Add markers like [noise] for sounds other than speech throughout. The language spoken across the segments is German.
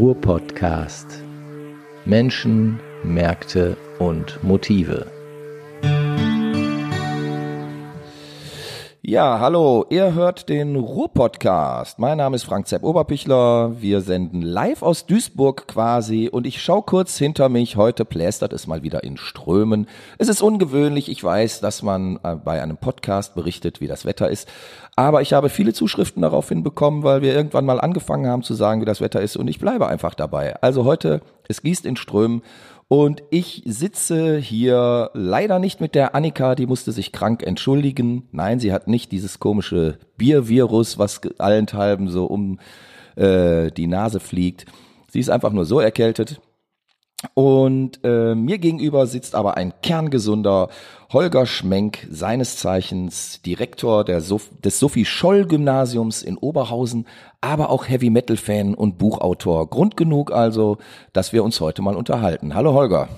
Ruhr-Podcast. Menschen, Märkte und Motive. Ja, hallo, ihr hört den Ruhr-Podcast. Mein Name ist Frank Zepp Oberpichler. Wir senden live aus Duisburg quasi und ich schau kurz hinter mich. Heute plästert es mal wieder in Strömen. Es ist ungewöhnlich, ich weiß, dass man äh, bei einem Podcast berichtet, wie das Wetter ist. Aber ich habe viele Zuschriften daraufhin bekommen, weil wir irgendwann mal angefangen haben zu sagen, wie das Wetter ist und ich bleibe einfach dabei. Also heute, es gießt in Strömen und ich sitze hier leider nicht mit der Annika, die musste sich krank entschuldigen. Nein, sie hat nicht dieses komische Biervirus, was allenthalben so um äh, die Nase fliegt. Sie ist einfach nur so erkältet. Und äh, mir gegenüber sitzt aber ein kerngesunder Holger Schmenk, seines Zeichens Direktor Sof des Sophie Scholl Gymnasiums in Oberhausen, aber auch Heavy Metal Fan und Buchautor. Grund genug also, dass wir uns heute mal unterhalten. Hallo Holger.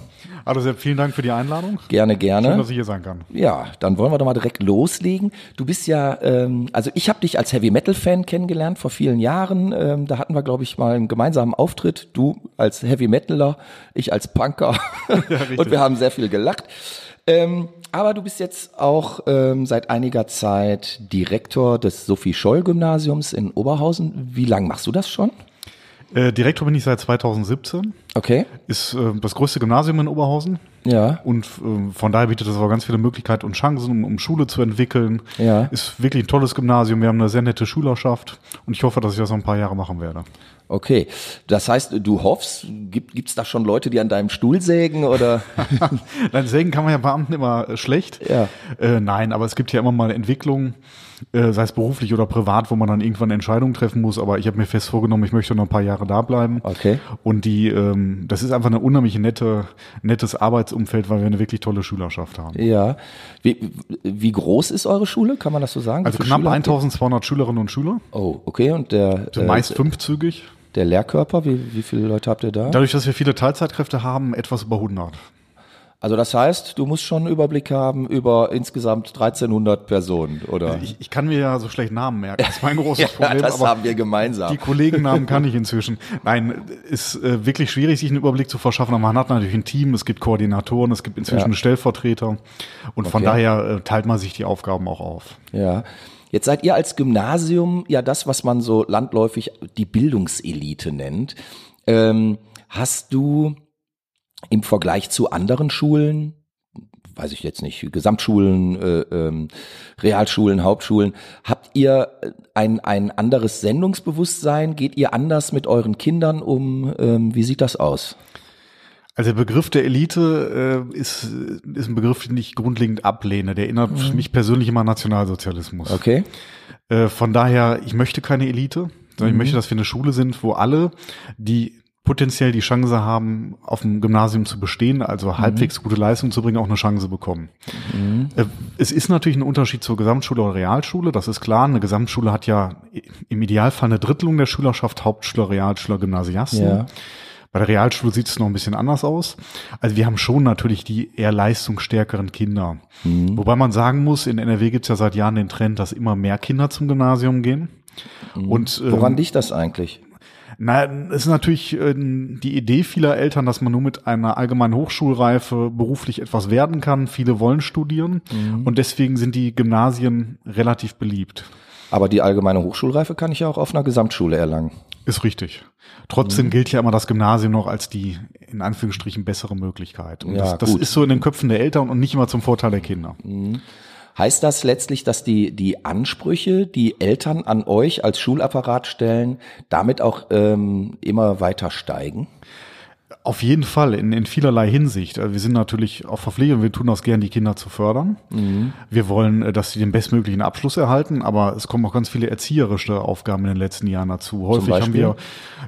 Hallo Sepp, vielen Dank für die Einladung. Gerne, gerne. Schön, dass ich hier sein kann. Ja, dann wollen wir doch mal direkt loslegen. Du bist ja, ähm, also ich habe dich als Heavy Metal Fan kennengelernt vor vielen Jahren. Ähm, da hatten wir, glaube ich, mal einen gemeinsamen Auftritt. Du als Heavy Metaler, ich als Punker. [laughs] Ja, [laughs] und wir haben sehr viel gelacht. Ähm, aber du bist jetzt auch ähm, seit einiger Zeit Direktor des Sophie Scholl Gymnasiums in Oberhausen. Wie lange machst du das schon? Äh, Direktor bin ich seit 2017. Okay. Ist äh, das größte Gymnasium in Oberhausen. Ja. Und äh, von daher bietet es aber ganz viele Möglichkeiten und Chancen, um, um Schule zu entwickeln. Ja. Ist wirklich ein tolles Gymnasium. Wir haben eine sehr nette Schülerschaft und ich hoffe, dass ich das noch ein paar Jahre machen werde. Okay, das heißt, du hoffst, gibt es da schon Leute, die an deinem Stuhl sägen oder? [laughs] Nein, sägen kann man ja Beamten immer äh, schlecht. Ja. Äh, nein, aber es gibt ja immer mal Entwicklungen, äh, sei es beruflich oder privat, wo man dann irgendwann Entscheidungen treffen muss. Aber ich habe mir fest vorgenommen, ich möchte noch ein paar Jahre da bleiben. Okay. Und die, ähm, das ist einfach eine unheimlich nette, nettes Arbeitsumfeld, weil wir eine wirklich tolle Schülerschaft haben. Ja. Wie, wie groß ist eure Schule? Kann man das so sagen? Also knapp 1200 Schülerinnen und Schüler. Oh, okay. Und der also meist äh, fünfzügig. Der Lehrkörper, wie, wie viele Leute habt ihr da? Dadurch, dass wir viele Teilzeitkräfte haben, etwas über 100. Also das heißt, du musst schon einen Überblick haben über insgesamt 1300 Personen, oder? Ich, ich kann mir ja so schlecht Namen merken, das ist mein großes [laughs] ja, Problem. Das aber haben wir gemeinsam. Die Kollegennamen kann ich inzwischen. Nein, ist äh, wirklich schwierig, sich einen Überblick zu verschaffen. Aber man hat natürlich ein Team, es gibt Koordinatoren, es gibt inzwischen ja. Stellvertreter. Und von okay. daher äh, teilt man sich die Aufgaben auch auf. Ja. Jetzt seid ihr als Gymnasium ja das, was man so landläufig die Bildungselite nennt. Ähm, hast du im Vergleich zu anderen Schulen, weiß ich jetzt nicht, Gesamtschulen, äh, ähm, Realschulen, Hauptschulen, habt ihr ein, ein anderes Sendungsbewusstsein? Geht ihr anders mit euren Kindern um? Ähm, wie sieht das aus? Also der Begriff der Elite äh, ist, ist ein Begriff, den ich grundlegend ablehne. Der erinnert mhm. mich persönlich immer an Nationalsozialismus. Okay. Äh, von daher, ich möchte keine Elite, sondern mhm. ich möchte, dass wir eine Schule sind, wo alle, die potenziell die Chance haben, auf dem Gymnasium zu bestehen, also mhm. halbwegs gute Leistung zu bringen, auch eine Chance bekommen. Mhm. Äh, es ist natürlich ein Unterschied zur Gesamtschule oder Realschule, das ist klar. Eine Gesamtschule hat ja im Idealfall eine Drittelung der Schülerschaft, Hauptschüler, Realschüler, Gymnasiasten. Ja. Bei der Realschule sieht es noch ein bisschen anders aus. Also wir haben schon natürlich die eher leistungsstärkeren Kinder. Mhm. Wobei man sagen muss, in NRW gibt es ja seit Jahren den Trend, dass immer mehr Kinder zum Gymnasium gehen. Mhm. Und, ähm, Woran liegt das eigentlich? Na, es ist natürlich äh, die Idee vieler Eltern, dass man nur mit einer allgemeinen Hochschulreife beruflich etwas werden kann. Viele wollen studieren mhm. und deswegen sind die Gymnasien relativ beliebt. Aber die allgemeine Hochschulreife kann ich ja auch auf einer Gesamtschule erlangen. Ist richtig. Trotzdem mhm. gilt ja immer das Gymnasium noch als die in Anführungsstrichen bessere Möglichkeit. Und ja, das, das ist so in den Köpfen der Eltern und nicht immer zum Vorteil der Kinder. Mhm. Heißt das letztlich, dass die, die Ansprüche, die Eltern an euch als Schulapparat stellen, damit auch ähm, immer weiter steigen? Auf jeden Fall, in, in vielerlei Hinsicht. Also wir sind natürlich auch verpflichtet und wir tun das gern, die Kinder zu fördern. Mhm. Wir wollen, äh, dass sie den bestmöglichen Abschluss erhalten, aber es kommen auch ganz viele erzieherische Aufgaben in den letzten Jahren dazu. Häufig haben wir,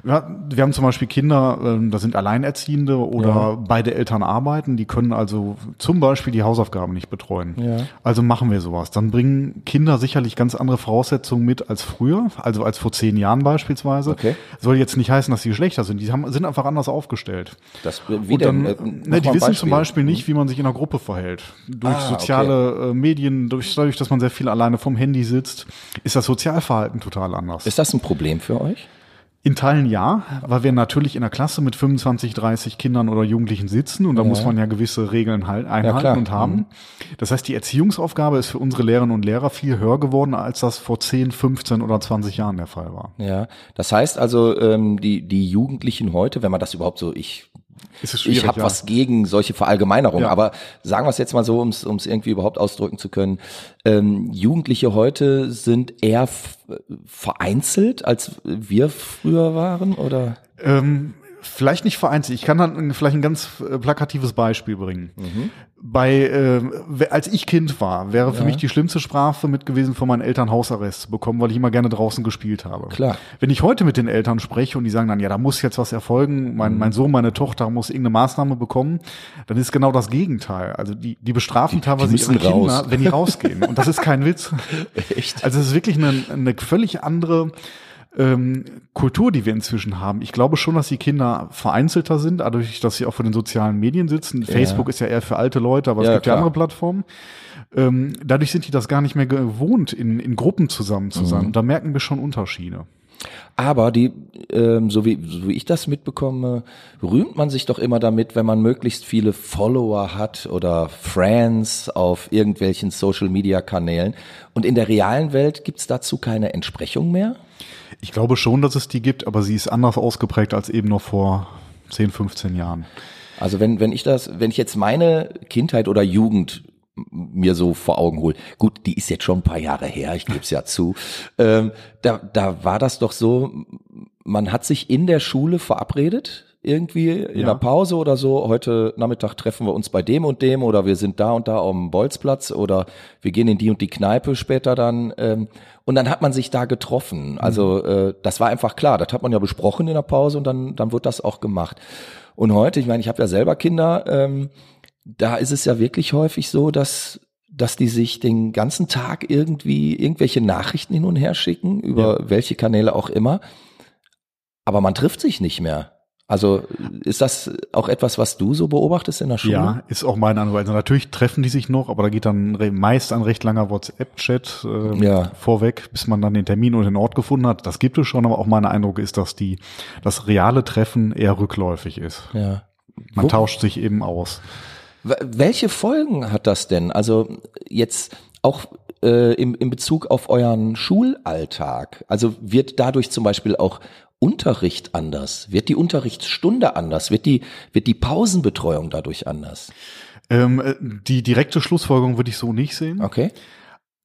wir haben zum Beispiel Kinder, äh, da sind Alleinerziehende oder ja. beide Eltern arbeiten, die können also zum Beispiel die Hausaufgaben nicht betreuen. Ja. Also machen wir sowas. Dann bringen Kinder sicherlich ganz andere Voraussetzungen mit als früher, also als vor zehn Jahren beispielsweise. Okay. Soll jetzt nicht heißen, dass sie schlechter sind. Die haben, sind einfach anders aufgestellt verhält. Das, wie dann, denn? Äh, ne, die wissen Beispiel. zum Beispiel nicht, wie man sich in einer Gruppe verhält. Durch ah, soziale okay. Äh, Medien, durch, dadurch, dass man sehr viel alleine vom Handy sitzt, ist das Sozialverhalten total anders. Ist das ein Problem für euch? In Teilen ja, weil wir natürlich in der Klasse mit 25, 30 Kindern oder Jugendlichen sitzen und da Ja. muss man ja gewisse Regeln halt einhalten klar. und haben. Mhm. Das heißt, die Erziehungsaufgabe ist für unsere Lehrerinnen und Lehrer viel höher geworden, als das vor 10, 15 oder 20 Jahren der Fall war. Ja, das heißt also, ähm, die, die Jugendlichen heute, wenn man das überhaupt so, ich ich habe ja. was gegen solche Verallgemeinerungen, Ja. aber sagen wir es jetzt mal so, um es irgendwie überhaupt ausdrücken zu können. Ähm, Jugendliche heute sind eher vereinzelt, als wir früher waren, oder? Ähm, vielleicht nicht vereinzelt. Ich kann dann vielleicht ein ganz äh, plakatives Beispiel bringen. Mhm. Bei, äh, als ich Kind war, wäre für Ja. mich die schlimmste Strafe mit gewesen, von meinen Eltern Hausarrest zu bekommen, weil ich immer gerne draußen gespielt habe. Klar. Wenn ich heute mit den Eltern spreche und die sagen dann, ja, da muss jetzt was erfolgen, mein, Mhm. mein Sohn, meine Tochter muss irgendeine Maßnahme bekommen, dann ist genau das Gegenteil. Also die, die bestrafen teilweise müssen ihre Kinder, raus. wenn die rausgehen. Und das ist kein Witz. [laughs] Echt? Also es ist wirklich eine, eine völlig andere ähm, Kultur, die wir inzwischen haben. Ich glaube schon, dass die Kinder vereinzelter sind, dadurch, dass sie auch vor den sozialen Medien sitzen. Facebook ist ja eher für alte Leute, aber es Ja, gibt klar. ja andere Plattformen. Ähm, dadurch sind die das gar nicht mehr gewohnt, in, in Gruppen zusammen zu Mhm. sein. Und da merken wir schon Unterschiede. Aber die, ähm, so, wie, so wie ich das mitbekomme, rühmt man sich doch immer damit, wenn man möglichst viele Follower hat oder Friends auf irgendwelchen Social-Media-Kanälen. Und in der realen Welt gibt's dazu keine Entsprechung mehr? Ich glaube schon, dass es die gibt, aber sie ist anders ausgeprägt als eben noch vor 10, 15 Jahren. Also wenn, wenn ich das, wenn ich jetzt meine Kindheit oder Jugend mir so vor Augen hole, gut, die ist jetzt schon ein paar Jahre her, ich gebe es ja zu, [laughs] ähm, da, da war das doch so, man hat sich in der Schule verabredet, irgendwie in Ja. der Pause oder so, heute Nachmittag treffen wir uns bei dem und dem oder wir sind da und da am Bolzplatz oder wir gehen in die und die Kneipe später dann ähm, und dann hat man sich da getroffen. Also äh, das war einfach klar, das hat man ja besprochen in der Pause und dann, dann wird das auch gemacht. Und heute, ich meine, ich habe ja selber Kinder, ähm, da ist es ja wirklich häufig so, dass dass die sich den ganzen Tag irgendwie irgendwelche Nachrichten hin und her schicken, über welche Kanäle auch immer. Aber man trifft sich nicht mehr. Also ist das auch etwas, was du so beobachtest in der Schule? Ja, ist auch meine Antwort. Also natürlich treffen die sich noch, aber da geht dann meist ein recht langer WhatsApp-Chat äh, Ja. vorweg, bis man dann den Termin und den Ort gefunden hat. Das gibt es schon, aber auch mein Eindruck ist, dass die das reale Treffen eher rückläufig ist. ja. Man Wo- tauscht sich eben aus. Welche Folgen hat das denn? Also jetzt auch äh, im, in Bezug auf euren Schulalltag. Also wird dadurch zum Beispiel auch Unterricht anders? Wird die Unterrichtsstunde anders? Wird die, wird die Pausenbetreuung dadurch anders? Ähm, äh, die direkte Schlussfolgerung würde ich so nicht sehen. Okay.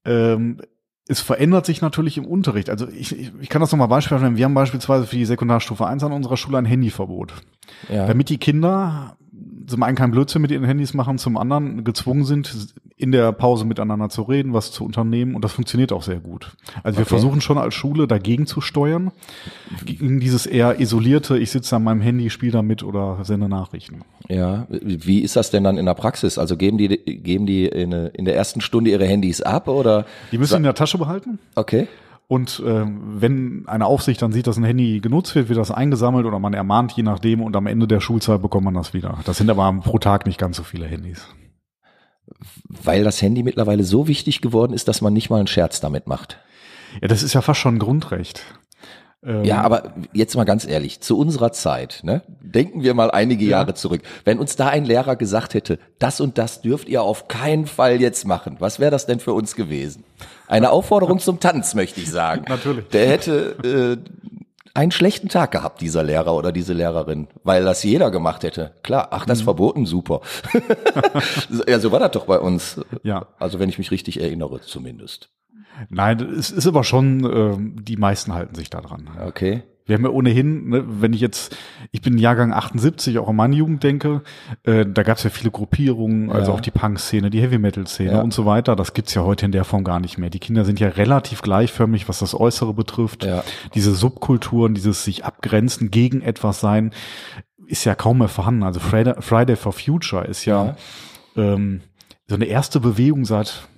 Ähm, es verändert sich natürlich im Unterricht. Also ich, ich, kann das nochmal beispielsweise, wir haben beispielsweise für die Sekundarstufe 1 an unserer Schule ein Handyverbot. Ja. Damit die Kinder zum einen keinen Blödsinn mit ihren Handys machen, zum anderen gezwungen sind, in der Pause miteinander zu reden, was zu unternehmen und das funktioniert auch sehr gut. Also wir Okay. versuchen schon als Schule dagegen zu steuern, gegen dieses eher isolierte, ich sitze an meinem Handy, spiele damit oder sende Nachrichten. Ja, wie ist das denn dann in der Praxis? Also geben die geben die in, in der ersten Stunde ihre Handys ab oder Die müssen in der Tasche behalten okay? Und äh, wenn eine Aufsicht dann sieht, dass ein Handy genutzt wird, wird das eingesammelt oder man ermahnt, je nachdem und am Ende der Schulzeit bekommt man das wieder. Das sind aber pro Tag nicht ganz so viele Handys. Weil das Handy mittlerweile so wichtig geworden ist, dass man nicht mal einen Scherz damit macht. Ja, das ist ja fast schon ein Grundrecht. Ähm, Ja, aber jetzt mal ganz ehrlich, zu unserer Zeit, ne? Denken wir mal einige Jahre zurück. Wenn uns da ein Lehrer gesagt hätte, das und das dürft ihr auf keinen Fall jetzt machen, was wäre das denn für uns gewesen? Eine Aufforderung zum Tanz, möchte ich sagen. Natürlich. Der hätte äh, einen schlechten Tag gehabt, dieser Lehrer oder diese Lehrerin, weil das jeder gemacht hätte. Klar, ach, Mhm. das ist verboten, super. [laughs] ja, so war das doch bei uns. Ja. Also wenn ich mich richtig erinnere, zumindest. Nein, es ist aber schon, ähm, die meisten halten sich da dran. Okay. Wir haben ja ohnehin, ne, wenn ich jetzt, ich bin Jahrgang 78, auch an meine Jugend denke, äh, da gab es ja viele Gruppierungen, also Ja. auch die Punk-Szene, die Heavy-Metal-Szene Ja. und so weiter. Das gibt's ja heute in der Form gar nicht mehr. Die Kinder sind ja relativ gleichförmig, was das Äußere betrifft. Ja. Diese Subkulturen, dieses sich abgrenzen, gegen etwas sein, ist ja kaum mehr vorhanden. Also Friday, Friday for Future ist ja, Ähm, so eine erste Bewegung seit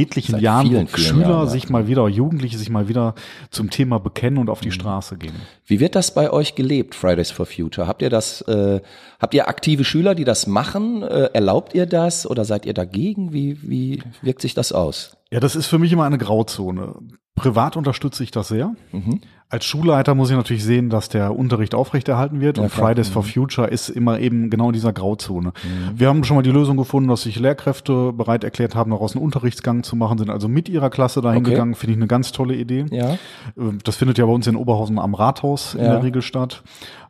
etlichen Seit Jahren, vielen, wo vielen Schüler Jahren, ja. sich mal wieder, Jugendliche sich mal wieder zum Thema bekennen und Mhm. auf die Straße gehen. Wie wird das bei euch gelebt, Fridays for Future? Habt ihr das, äh, habt ihr aktive Schüler, die das machen? Äh, erlaubt ihr das oder seid ihr dagegen? Wie, wie wirkt sich das aus? Ja, das ist für mich immer eine Grauzone. Privat unterstütze ich das sehr. Mhm. Als Schulleiter muss ich natürlich sehen, dass der Unterricht aufrechterhalten wird. Ja, und klar. Fridays for Future ist immer eben genau in dieser Grauzone. Mhm. Wir haben schon mal die Lösung gefunden, dass sich Lehrkräfte bereit erklärt haben, daraus einen Unterrichtsgang zu machen, sind also mit ihrer Klasse dahin Okay. gegangen. Finde ich eine ganz tolle Idee. Ja. Ähm, Das findet ja bei uns in Oberhausen am Rathaus in Ja. der Regel statt.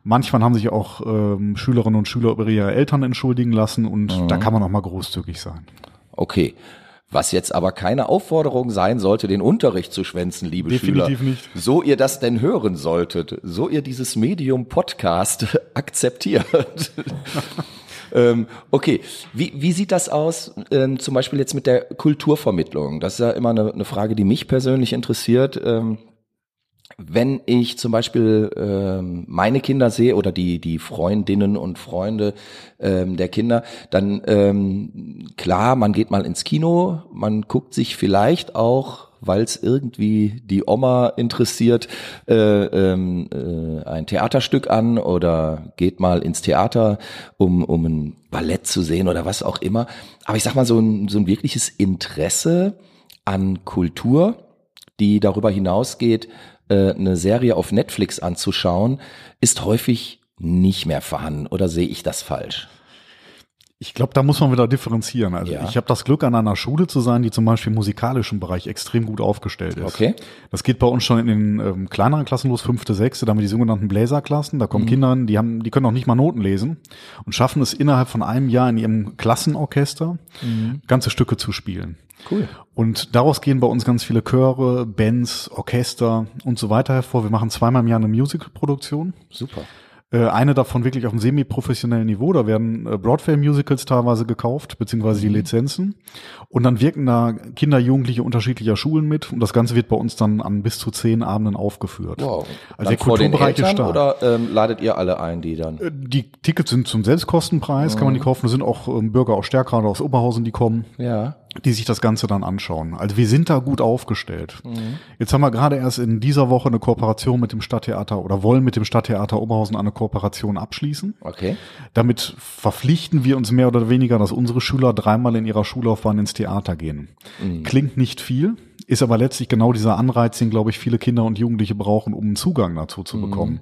Manchmal haben sich auch ähm, Schülerinnen und Schüler über ihre Eltern entschuldigen lassen und Mhm. da kann man auch mal großzügig sein. Okay. Was jetzt aber keine Aufforderung sein sollte, den Unterricht zu schwänzen, liebe Definitiv Schüler. nicht. So ihr das denn hören solltet, so ihr dieses Medium Podcast [laughs] akzeptiert. [laughs] ähm, okay, wie, wie sieht das aus, ähm, zum Beispiel jetzt mit der Kulturvermittlung? Das ist ja immer eine, eine Frage, die mich persönlich interessiert. Ähm, wenn ich zum Beispiel ähm, meine Kinder sehe oder die die Freundinnen und Freunde ähm, der Kinder, dann ähm, klar, man geht mal ins Kino, man guckt sich vielleicht auch, weil es irgendwie die Oma interessiert, äh, ähm, äh, ein Theaterstück an oder geht mal ins Theater, um um ein Ballett zu sehen oder was auch immer. Aber ich sag mal so ein so ein wirkliches Interesse an Kultur, die darüber hinausgeht, äh, eine Serie auf Netflix anzuschauen, ist häufig nicht mehr vorhanden. Oder sehe ich das falsch? Ich glaube, da muss man wieder differenzieren. Also Ja. ich habe das Glück, an einer Schule zu sein, die zum Beispiel im musikalischen Bereich extrem gut aufgestellt ist. Okay. Das geht bei uns schon in den ähm, kleineren Klassen los, fünfte, sechste, da haben wir die sogenannten Bläserklassen. Da kommen Mhm. Kinder, die haben, die können auch nicht mal Noten lesen und schaffen es innerhalb von einem Jahr in ihrem Klassenorchester Mhm. ganze Stücke zu spielen. Cool. Und daraus gehen bei uns ganz viele Chöre, Bands, Orchester und so weiter hervor. Wir machen zweimal im Jahr eine Musicalproduktion. Super. Äh, eine davon wirklich auf einem semi-professionellen Niveau. Da werden äh, Broadway-Musicals teilweise gekauft, beziehungsweise Mhm. die Lizenzen. Und dann wirken da Kinder, Jugendliche unterschiedlicher Schulen mit. Und das Ganze wird bei uns dann an bis zu zehn Abenden aufgeführt. Wow. Also Dann der Kulturbereich ist stark. oder ähm, ladet ihr alle ein, die dann? Äh, Die Tickets sind zum Selbstkostenpreis, kann man Mhm. die kaufen. Es sind auch ähm, Bürger aus Stärkrade, aus Oberhausen, die kommen, Ja. Die sich das Ganze dann anschauen. Also wir sind da gut aufgestellt. Mhm. Jetzt haben wir gerade erst in dieser Woche eine Kooperation mit dem Stadttheater oder wollen mit dem Stadttheater Oberhausen eine Kooperation abschließen. Okay. Damit verpflichten wir uns mehr oder weniger, dass unsere Schüler dreimal in ihrer Schullaufbahn ins Theater gehen. Klingt nicht viel, ist aber letztlich genau dieser Anreiz, den, glaube ich, viele Kinder und Jugendliche brauchen, um einen Zugang dazu zu bekommen.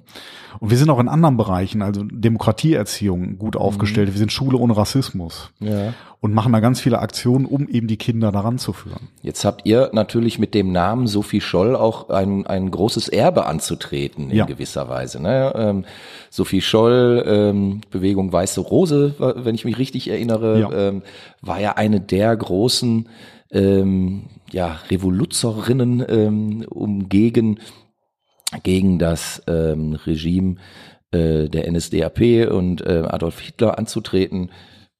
Und wir sind auch in anderen Bereichen, also Demokratieerziehung, gut aufgestellt. Wir sind Schule ohne Rassismus Ja. und machen da ganz viele Aktionen, um eben die Kinder daran zu führen. Jetzt habt ihr natürlich mit dem Namen Sophie Scholl auch ein, ein großes Erbe anzutreten in Ja. gewisser Weise. Ne? Ähm, Sophie Scholl, ähm, Bewegung Weiße Rose, wenn ich mich richtig erinnere, Ja. ähm, war ja eine der großen ähm, ja, Revoluzerinnen, ähm, um gegen, gegen das ähm, Regime äh, der NSDAP und äh, Adolf Hitler anzutreten.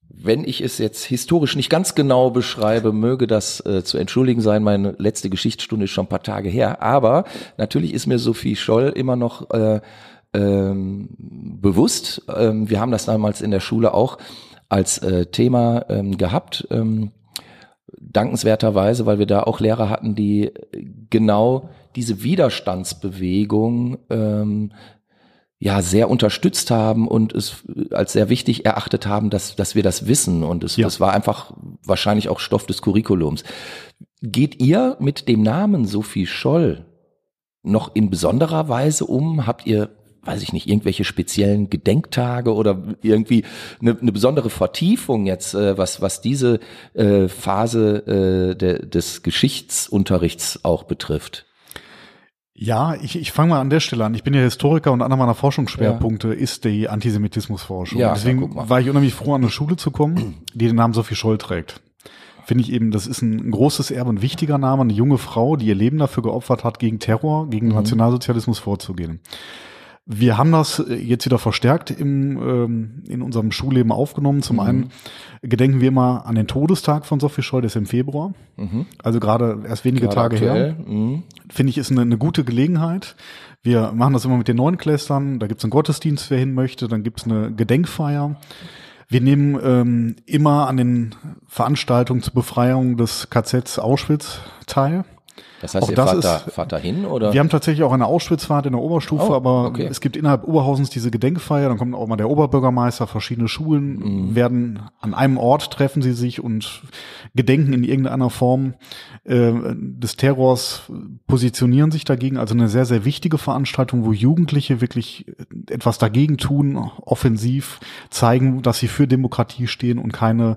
Wenn ich es jetzt historisch nicht ganz genau beschreibe, möge das äh, zu entschuldigen sein. Meine letzte Geschichtsstunde ist schon ein paar Tage her. Aber natürlich ist mir Sophie Scholl immer noch äh, ähm, bewusst. Ähm, wir haben das damals in der Schule auch als äh, Thema ähm, gehabt. Ähm, dankenswerterweise, weil wir da auch Lehrer hatten, die genau diese Widerstandsbewegung ähm, ja sehr unterstützt haben und es als sehr wichtig erachtet haben, dass dass wir das wissen und es Ja. das war einfach wahrscheinlich auch Stoff des Curriculums. Geht ihr mit dem Namen Sophie Scholl noch in besonderer Weise um? Habt ihr weiß ich nicht, irgendwelche speziellen Gedenktage oder irgendwie eine, eine besondere Vertiefung jetzt, äh, was, was diese äh, Phase äh, de, des Geschichtsunterrichts auch betrifft? Ja, ich, ich fange mal an der Stelle an. Ich bin ja Historiker und einer meiner Forschungsschwerpunkte ist die Antisemitismusforschung. Ja, Deswegen ja, war ich unheimlich froh, an eine Schule zu kommen, die den Namen Sophie Scholl trägt. Finde ich eben, das ist ein großes Erbe, ein wichtiger Name, eine junge Frau, die ihr Leben dafür geopfert hat, gegen Terror, Mhm. gegen Nationalsozialismus vorzugehen. Wir haben das jetzt wieder verstärkt im, ähm, in unserem Schulleben aufgenommen. Mhm. Zum einen gedenken wir immer an den Todestag von Sophie Scholl, der ist im Februar. Also gerade erst wenige Mhm. Gerade Tage her aktuell? Mhm. finde ich, ist eine, eine gute Gelegenheit. Wir machen das immer mit den Neunklässlern. Da gibt's einen Gottesdienst, wer hin möchte. Dann gibt's eine Gedenkfeier. Wir nehmen ähm, immer an den Veranstaltungen zur Befreiung des KZs Auschwitz teil. Das heißt, Auch ihr das fahrt, da, fahrt da hin oder? Wir haben tatsächlich auch eine Auschwitzfahrt in der Oberstufe, Oh, aber okay. es gibt innerhalb Oberhausens diese Gedenkfeier, dann kommt auch mal der Oberbürgermeister, verschiedene Mhm. Schulen werden an einem Ort treffen sie sich und gedenken in irgendeiner Form äh, des Terrors, positionieren sich dagegen. Also eine sehr, sehr wichtige Veranstaltung, wo Jugendliche wirklich etwas dagegen tun, offensiv zeigen, dass sie für Demokratie stehen und keine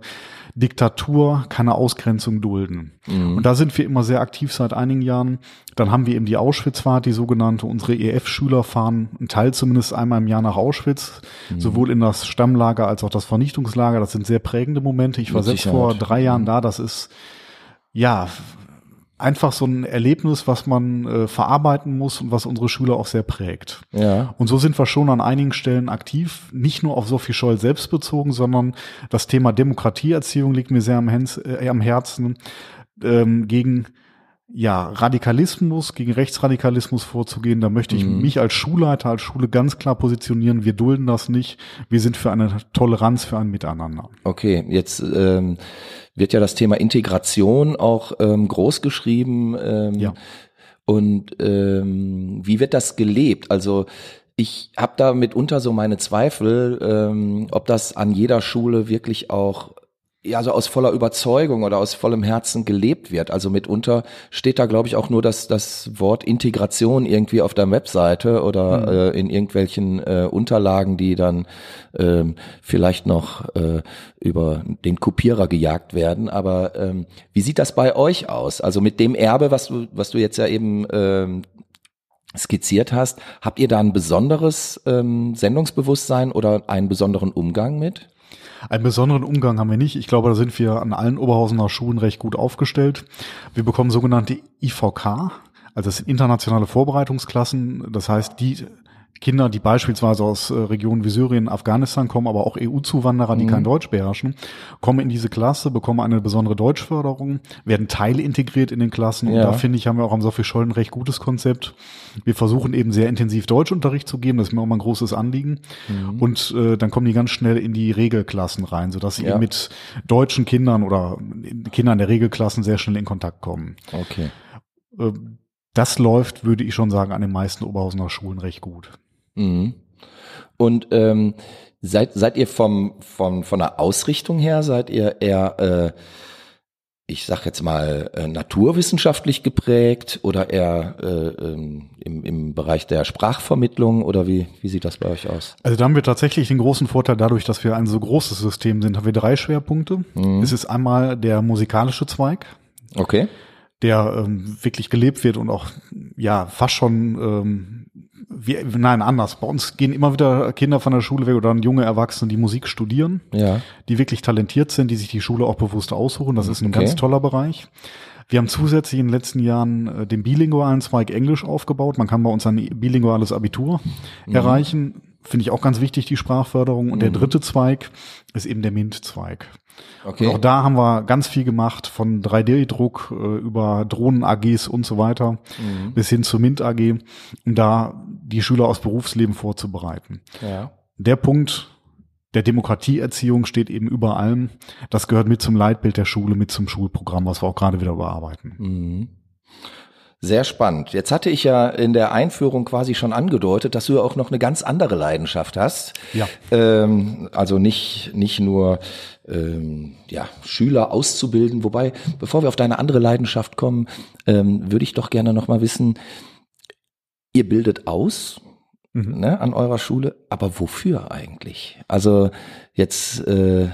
Diktatur, keine Ausgrenzung dulden. Und da sind wir immer sehr aktiv seit einigen Jahren. Dann haben wir eben die Auschwitzfahrt, die sogenannte. Unsere EF-Schüler fahren einen Teil zumindest einmal im Jahr nach Auschwitz, sowohl in das Stammlager als auch das Vernichtungslager. Das sind sehr prägende Momente. Ich war selbst vor drei Jahren da. Das ist, ja, einfach so ein Erlebnis, was man äh, verarbeiten muss und was unsere Schüler auch sehr prägt. ja. Und so sind wir schon an einigen Stellen aktiv, nicht nur auf Sophie Scholl selbst bezogen, sondern das Thema Demokratieerziehung liegt mir sehr am, Hens, äh, am Herzen, ähm, gegen ja, Radikalismus, gegen Rechtsradikalismus vorzugehen. Da möchte ich mich als Schulleiter, als Schule ganz klar positionieren. Wir dulden das nicht. Wir sind für eine Toleranz, für ein Miteinander. Okay, jetzt ähm, wird ja das Thema Integration auch ähm, groß geschrieben. Ähm, Ja. Und ähm, wie wird das gelebt? Also ich habe da mitunter so meine Zweifel, ähm, ob das an jeder Schule wirklich auch ja so aus voller Überzeugung oder aus vollem Herzen gelebt wird. Also mitunter steht da, glaube ich, auch nur das, das Wort Integration irgendwie auf der Webseite oder äh, in irgendwelchen äh, Unterlagen, die dann ähm, vielleicht noch äh, über den Kopierer gejagt werden. Aber ähm, wie sieht das bei euch aus? Also mit dem Erbe, was du, was du jetzt ja eben ähm, skizziert hast, habt ihr da ein besonderes ähm, Sendungsbewusstsein oder einen besonderen Umgang mit? Einen besonderen Umgang haben wir nicht. Ich glaube, da sind wir an allen Oberhausener Schulen recht gut aufgestellt. Wir bekommen sogenannte IVK, also das sind internationale Vorbereitungsklassen. Das heißt, die Kinder, die beispielsweise aus äh, Regionen wie Syrien, Afghanistan kommen, aber auch EU-Zuwanderer, die kein Deutsch beherrschen, kommen in diese Klasse, bekommen eine besondere Deutschförderung, werden teilintegriert in den Klassen. Und Ja. da finde ich, haben wir auch am Sophie Scholl ein recht gutes Konzept. Wir versuchen eben sehr intensiv Deutschunterricht zu geben. Das ist mir auch mal ein großes Anliegen. Und äh, dann kommen die ganz schnell in die Regelklassen rein, sodass sie Ja. eben mit deutschen Kindern oder Kindern der Regelklassen sehr schnell in Kontakt kommen. Okay. Äh, Das läuft, würde ich schon sagen, an den meisten Oberhausener Schulen recht gut. Mhm. Und ähm, seid, seid ihr vom, vom, von der Ausrichtung her, seid ihr eher, äh, ich sag jetzt mal, äh, naturwissenschaftlich geprägt oder eher äh, ähm, im, im Bereich der Sprachvermittlung oder wie, wie sieht das bei euch aus? Also da haben wir tatsächlich den großen Vorteil, dadurch, dass wir ein so großes System sind, haben wir drei Schwerpunkte. Es ist einmal der musikalische Zweig, Okay. der ähm, wirklich gelebt wird und auch ja fast schon ähm, wir, nein anders. Bei uns gehen immer wieder Kinder von der Schule weg oder dann junge Erwachsene, die Musik studieren, Ja. die wirklich talentiert sind, die sich die Schule auch bewusst aussuchen. Das ist ein Okay. ganz toller Bereich. Wir haben zusätzlich in den letzten Jahren äh, den bilingualen Zweig Englisch aufgebaut. Man kann bei uns ein bilinguales Abitur erreichen. Finde ich auch ganz wichtig, die Sprachförderung. Und der dritte Zweig ist eben der MINT-Zweig. Okay. Und auch da haben wir ganz viel gemacht, von 3D-Druck äh, über Drohnen-AGs und so weiter bis hin zur MINT-AG, um da die Schüler aus Berufsleben vorzubereiten. ja. Der Punkt der Demokratieerziehung steht eben über allem. Das gehört mit zum Leitbild der Schule, mit zum Schulprogramm, was wir auch gerade wieder überarbeiten. Mhm. Sehr spannend. Jetzt hatte ich ja in der Einführung quasi schon angedeutet, dass du ja auch noch eine ganz andere Leidenschaft hast. Ja. Ähm, also nicht, nicht nur ähm, ja, Schüler auszubilden. Wobei, bevor wir auf deine andere Leidenschaft kommen, ähm, würde ich doch gerne noch mal wissen, ihr bildet aus Mhm. ne, an eurer Schule, aber wofür eigentlich? Also jetzt äh,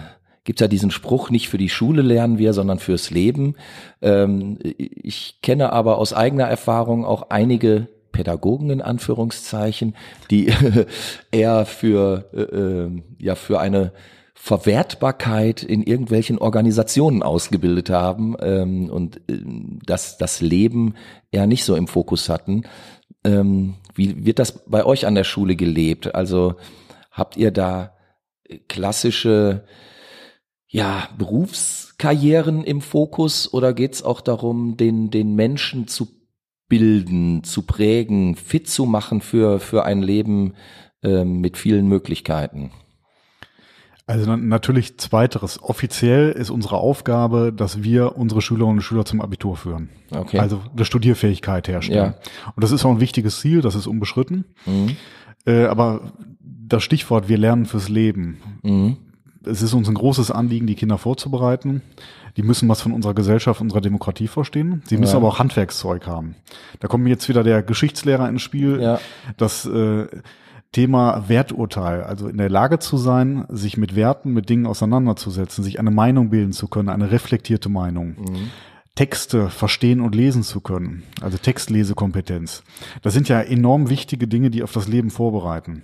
gibt ja diesen Spruch, nicht für die Schule lernen wir, sondern fürs Leben. Ähm, ich kenne aber aus eigener Erfahrung auch einige Pädagogen in Anführungszeichen, die [laughs] eher für, äh, äh, ja, für eine Verwertbarkeit in irgendwelchen Organisationen ausgebildet haben ähm, und äh, das, das Leben eher nicht so im Fokus hatten. Ähm, wie wird das bei euch an der Schule gelebt? Also habt ihr da äh, klassische ja, Berufskarrieren im Fokus oder geht's auch darum, den, den Menschen zu bilden, zu prägen, fit zu machen für, für ein Leben ähm, mit vielen Möglichkeiten? Also na natürlich zweiteres. Offiziell ist unsere Aufgabe, dass wir unsere Schülerinnen und Schüler zum Abitur führen. Okay. Also eine Studierfähigkeit herstellen. Ja. Und das ist auch ein wichtiges Ziel, das ist unbeschritten. Mhm. Äh, aber das Stichwort, wir lernen fürs Leben. Mhm. Es ist uns ein großes Anliegen, die Kinder vorzubereiten. Die müssen was von unserer Gesellschaft, unserer Demokratie verstehen. Sie müssen Ja. aber auch Handwerkszeug haben. Da kommt jetzt wieder der Geschichtslehrer ins Spiel. Ja. Das äh, Thema Werturteil, also in der Lage zu sein, sich mit Werten, mit Dingen auseinanderzusetzen, sich eine Meinung bilden zu können, eine reflektierte Meinung. Mhm. Texte verstehen und lesen zu können, also Textlesekompetenz. Das sind ja enorm wichtige Dinge, die auf das Leben vorbereiten.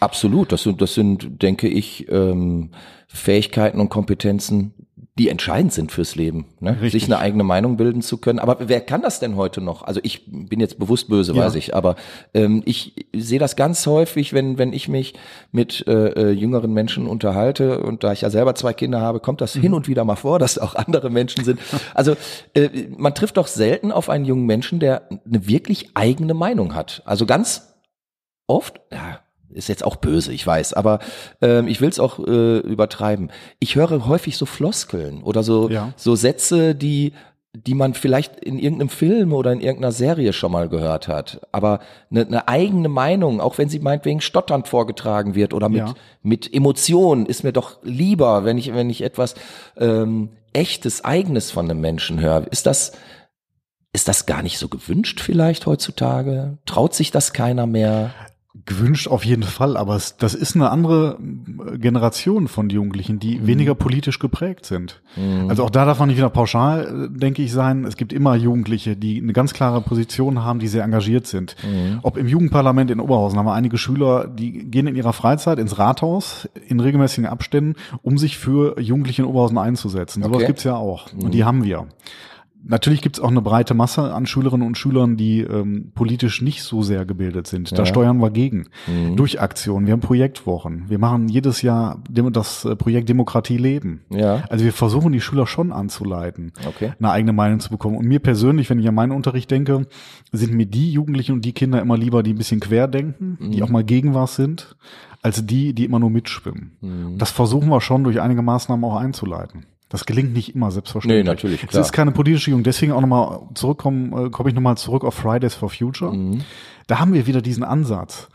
Absolut. Das sind, das sind, denke ich, ähm, Fähigkeiten und Kompetenzen, die entscheidend sind fürs Leben. Ne? Richtig. Sich eine eigene Meinung bilden zu können. Aber wer kann das denn heute noch? Also ich bin jetzt bewusst böse, Ja. weiß ich, aber ähm, ich sehe das ganz häufig, wenn, wenn ich mich mit äh, äh, jüngeren Menschen unterhalte und da ich ja selber zwei Kinder habe, kommt das hin und wieder mal vor, dass auch andere Menschen sind. Also äh, man trifft doch selten auf einen jungen Menschen, der eine wirklich eigene Meinung hat. Also ganz oft, ja, ist jetzt auch böse, ich weiß, aber ähm, ich will es auch äh, übertreiben. Ich höre häufig so Floskeln oder so Ja. so Sätze, die die man vielleicht in irgendeinem Film oder in irgendeiner Serie schon mal gehört hat, aber eine, eine eigene Meinung, auch wenn sie meinetwegen stotternd vorgetragen wird oder mit Ja. mit Emotionen, ist mir doch lieber, wenn ich wenn ich etwas ähm, echtes, eigenes von einem Menschen höre. Ist das ist das gar nicht so gewünscht vielleicht heutzutage? Traut sich das keiner mehr? Gewünscht auf jeden Fall, aber es, das ist eine andere äh, Generation von Jugendlichen, die weniger politisch geprägt sind. Also auch da darf man nicht wieder pauschal, äh, denke ich, sein. Es gibt immer Jugendliche, die eine ganz klare Position haben, die sehr engagiert sind. Ob im Jugendparlament in Oberhausen haben wir einige Schüler, die gehen in ihrer Freizeit ins Rathaus in regelmäßigen Abständen, um sich für Jugendliche in Oberhausen einzusetzen. Sowas Okay. gibt's ja auch. Und die haben wir. Natürlich gibt's auch eine breite Masse an Schülerinnen und Schülern, die ähm, politisch nicht so sehr gebildet sind. Da Ja. steuern wir gegen. Durch Aktionen. Wir haben Projektwochen. Wir machen jedes Jahr das äh, Projekt Demokratie leben. Ja. Also wir versuchen die Schüler schon anzuleiten, Okay. eine eigene Meinung zu bekommen. Und mir persönlich, wenn ich an meinen Unterricht denke, sind mir die Jugendlichen und die Kinder immer lieber, die ein bisschen quer denken, die auch mal gegen was sind, als die, die immer nur mitschwimmen. Das versuchen wir schon durch einige Maßnahmen auch einzuleiten. Das gelingt nicht immer selbstverständlich. Nee, natürlich, Es klar. ist keine politische Jugend. Deswegen auch nochmal zurückkommen, äh, komme ich nochmal zurück auf Fridays for Future. Mhm. Da haben wir wieder diesen Ansatz.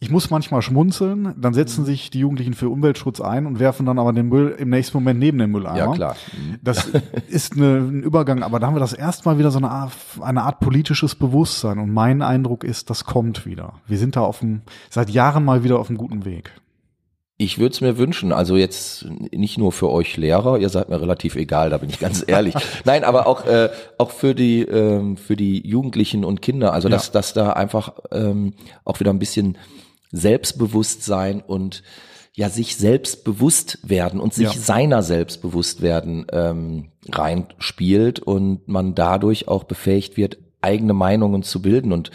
Ich muss manchmal schmunzeln, dann setzen sich die Jugendlichen für Umweltschutz ein und werfen dann aber den Müll im nächsten Moment neben den Mülleimer. Ja, klar. Das [laughs] ist eine, ein Übergang, aber da haben wir das erstmal wieder so eine Art, eine Art politisches Bewusstsein. Und mein Eindruck ist, das kommt wieder. Wir sind da auf dem, seit Jahren mal wieder auf einem guten Weg. Ich würde es mir wünschen, also jetzt nicht nur für euch Lehrer, ihr seid mir relativ egal, da bin ich ganz ehrlich. [laughs] Nein, aber auch äh, auch für die ähm, für die Jugendlichen und Kinder, also dass Ja. dass da einfach ähm, auch wieder ein bisschen Selbstbewusstsein und ja sich selbst bewusst werden und sich Ja. seiner selbst bewusst werden ähm, reinspielt und man dadurch auch befähigt wird, eigene Meinungen zu bilden und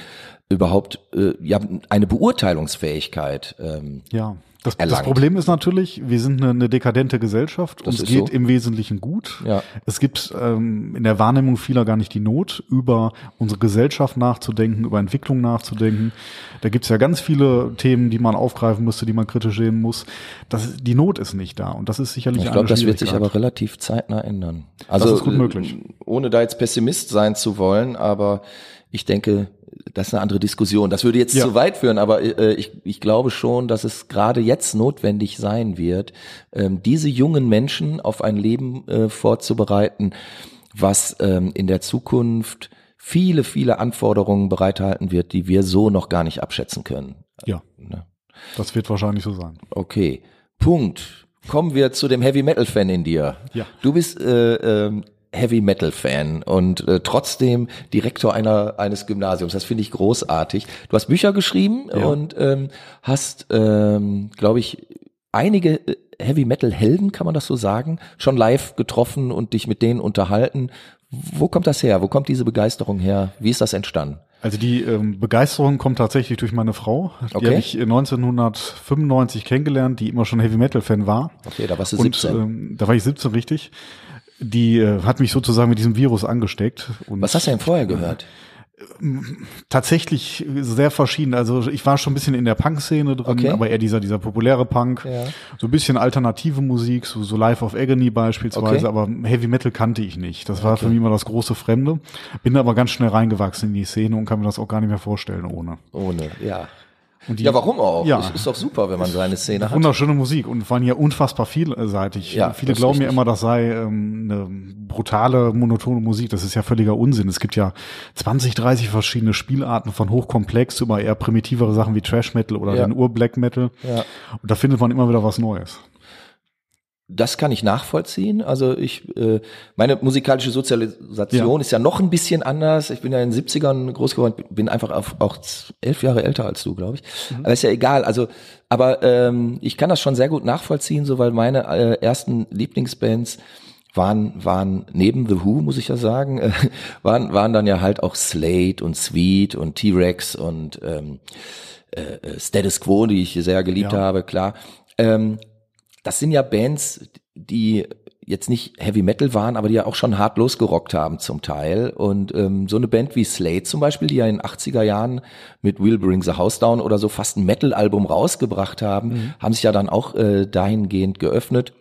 überhaupt äh, ja eine Beurteilungsfähigkeit ähm, Ja. Das, das. Problem ist natürlich, wir sind eine, eine dekadente Gesellschaft. Das Uns geht so. im Wesentlichen gut. Ja. Es gibt ähm, in der Wahrnehmung vieler gar nicht die Not, über unsere Gesellschaft nachzudenken, über Entwicklung nachzudenken. Da gibt's ja ganz viele Themen, die man aufgreifen müsste, die man kritisch sehen muss. Das, die Not ist nicht da. Und das ist sicherlich Ich eine glaube, das wird sich aber relativ zeitnah ändern. Also ist gut äh, möglich. Ohne da jetzt Pessimist sein zu wollen, aber ich denke, das ist eine andere Diskussion. Das würde jetzt Ja. zu weit führen, aber äh, ich, ich glaube schon, dass es gerade jetzt notwendig sein wird, ähm, diese jungen Menschen auf ein Leben äh, vorzubereiten, was ähm, in der Zukunft viele, viele Anforderungen bereithalten wird, die wir so noch gar nicht abschätzen können. Ja, Ne? das wird wahrscheinlich so sein. Okay, Punkt. Kommen wir zu dem Heavy Metal Fan in dir. Ja. Du bist äh, ähm, Heavy Metal Fan und äh, trotzdem Direktor einer eines Gymnasiums. Das finde ich großartig. Du hast Bücher geschrieben Ja. und ähm, hast, ähm, glaube ich, einige äh, Heavy Metal Helden, kann man das so sagen, schon live getroffen und dich mit denen unterhalten. Wo kommt das her? Wo kommt diese Begeisterung her? Wie ist das entstanden? Also die ähm, Begeisterung kommt tatsächlich durch meine Frau. Die Okay. habe ich 1995 kennengelernt, die immer schon Heavy Metal Fan war. Okay, da warst du Und 17. ähm, da war ich 17 richtig. Die äh, hat mich sozusagen mit diesem Virus angesteckt. Was hast du denn vorher gehört? Tatsächlich sehr verschieden. Also ich war schon ein bisschen in der Punk-Szene drin, Okay. aber eher dieser, dieser populäre Punk. Ja. So ein bisschen alternative Musik, so, so Life of Agony beispielsweise, Okay. aber Heavy Metal kannte ich nicht. Das war für mich immer das große Fremde. Bin aber ganz schnell reingewachsen in die Szene und kann mir das auch gar nicht mehr vorstellen ohne. Ohne, ja. Und die, Ja, warum auch? Ja. Ist, ist doch super, wenn man seine Szene hat. Wunderschöne Musik und waren ja unfassbar vielseitig. Ja, Viele glauben ja immer, das sei ähm, eine brutale, monotone Musik. Das ist ja völliger Unsinn. Es gibt ja 20, 30 verschiedene Spielarten von hochkomplex über eher primitivere Sachen wie Trash Metal oder Ja. den Ur-Black Metal. Ja. Und da findet man immer wieder was Neues. Das kann ich nachvollziehen. Also ich, äh, meine musikalische Sozialisation Ja. ist ja noch ein bisschen anders. Ich bin ja in den 70ern groß geworden, bin einfach auf, auch elf Jahre älter als du, glaube ich. Aber ist ja egal. Also, aber ähm, ich kann das schon sehr gut nachvollziehen, so weil meine äh, ersten Lieblingsbands waren, waren neben The Who, muss ich ja sagen, äh, [laughs] waren, waren dann ja halt auch Slate und Sweet und T-Rex und ähm, äh, äh, Status Quo, die ich sehr geliebt Ja. habe, klar. Ähm, das sind ja Bands, die jetzt nicht Heavy Metal waren, aber die ja auch schon hart losgerockt haben zum Teil. Und ähm, so eine Band wie Slade zum Beispiel, die ja in den 80er Jahren mit Will Bring the House Down oder so fast ein Metal-Album rausgebracht haben, haben sich ja dann auch äh, dahingehend geöffnet.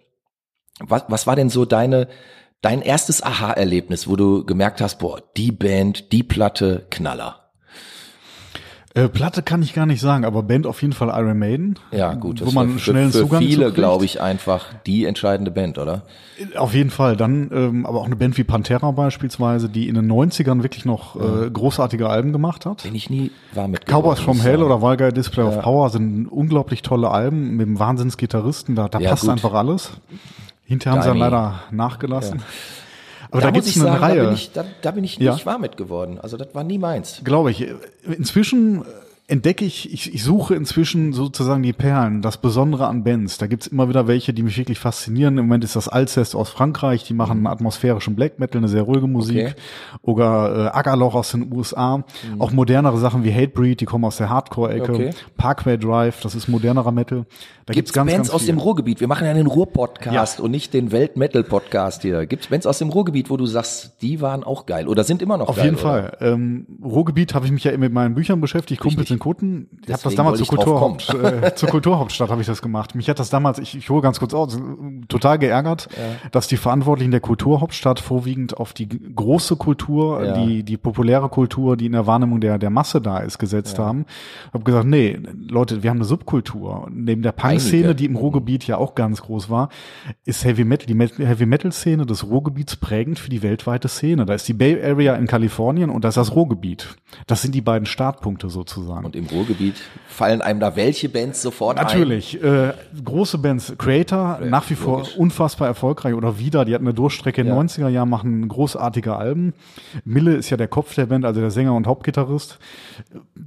Was, was war denn so deine, dein erstes Aha-Erlebnis, wo du gemerkt hast, boah, die Band, die Platte, Knaller? Äh, Platte kann ich gar nicht sagen, aber Band auf jeden Fall Iron Maiden. Ja, gut. Wo man war schnell für, für Zugang zu viele, glaube ich, einfach die entscheidende Band, oder? Auf jeden Fall. Dann ähm, aber auch eine Band wie Pantera beispielsweise, die in den 90ern wirklich noch äh, großartige Alben gemacht hat. Bin ich nie war mit Cowboys from Hell sagen. oder Vulgar Display of Power sind unglaublich tolle Alben mit einem Wahnsinnsgitarristen. Da, da Ja, passt gut. einfach alles. Hinterher haben sie dann leider nachgelassen. Aber da, da, muss gibt's ich eine sagen, Da Reihe, bin ich, da, da bin ich Ja. nicht warm mit geworden. Also das war nie meins. glaube ich. Inzwischen entdecke ich, ich, ich suche inzwischen sozusagen die Perlen, das Besondere an Bands. Da gibt's immer wieder welche, die mich wirklich faszinieren. Im Moment ist das Alcest aus Frankreich, die machen einen atmosphärischen Black Metal, eine sehr ruhige Musik. Mhm. Okay. Oder äh, Agarloch aus den USA. Auch modernere Sachen wie Hatebreed, die kommen aus der Hardcore-Ecke. Okay. Parkway Drive, das ist modernerer Metal. Da Gibt's gibt's ganz, Bands ganz aus dem Ruhrgebiet? Wir machen ja einen Ruhr-Podcast und nicht den Welt-Metal-Podcast hier. Gibt's Bands aus dem Ruhrgebiet, wo du sagst, die waren auch geil oder sind immer noch Auf geil? jeden oder? Fall. Ähm, Ruhrgebiet habe ich mich ja mit meinen Büchern beschäftigt, Kumpels in Kutten. Ich habe das damals zur, Kulturhaupt, äh, [laughs] zur Kulturhauptstadt habe ich das gemacht. Mich hat das damals, ich, ich hole ganz kurz aus, total geärgert, dass die Verantwortlichen der Kulturhauptstadt vorwiegend auf die große Kultur, Ja. die die populäre Kultur, die in der Wahrnehmung der der Masse da ist, gesetzt haben. Habe gesagt, nee, Leute, wir haben eine Subkultur. Neben der Punk-Szene, die im Ruhrgebiet ja auch ganz groß war, ist Heavy Metal, die Heavy Metal Szene des Ruhrgebiets prägend für die weltweite Szene. Da ist die Bay Area in Kalifornien und da ist das Ruhrgebiet. Das sind die beiden Startpunkte sozusagen. Und im Ruhrgebiet fallen einem da welche Bands sofort ein? Natürlich, äh, große Bands, Creator, nach wie vor logisch. unfassbar erfolgreich oder wieder, die hatten eine Durchstrecke in den Ja. 90er Jahren, machen großartige Alben. Mille ist ja der Kopf der Band, also der Sänger und Hauptgitarrist.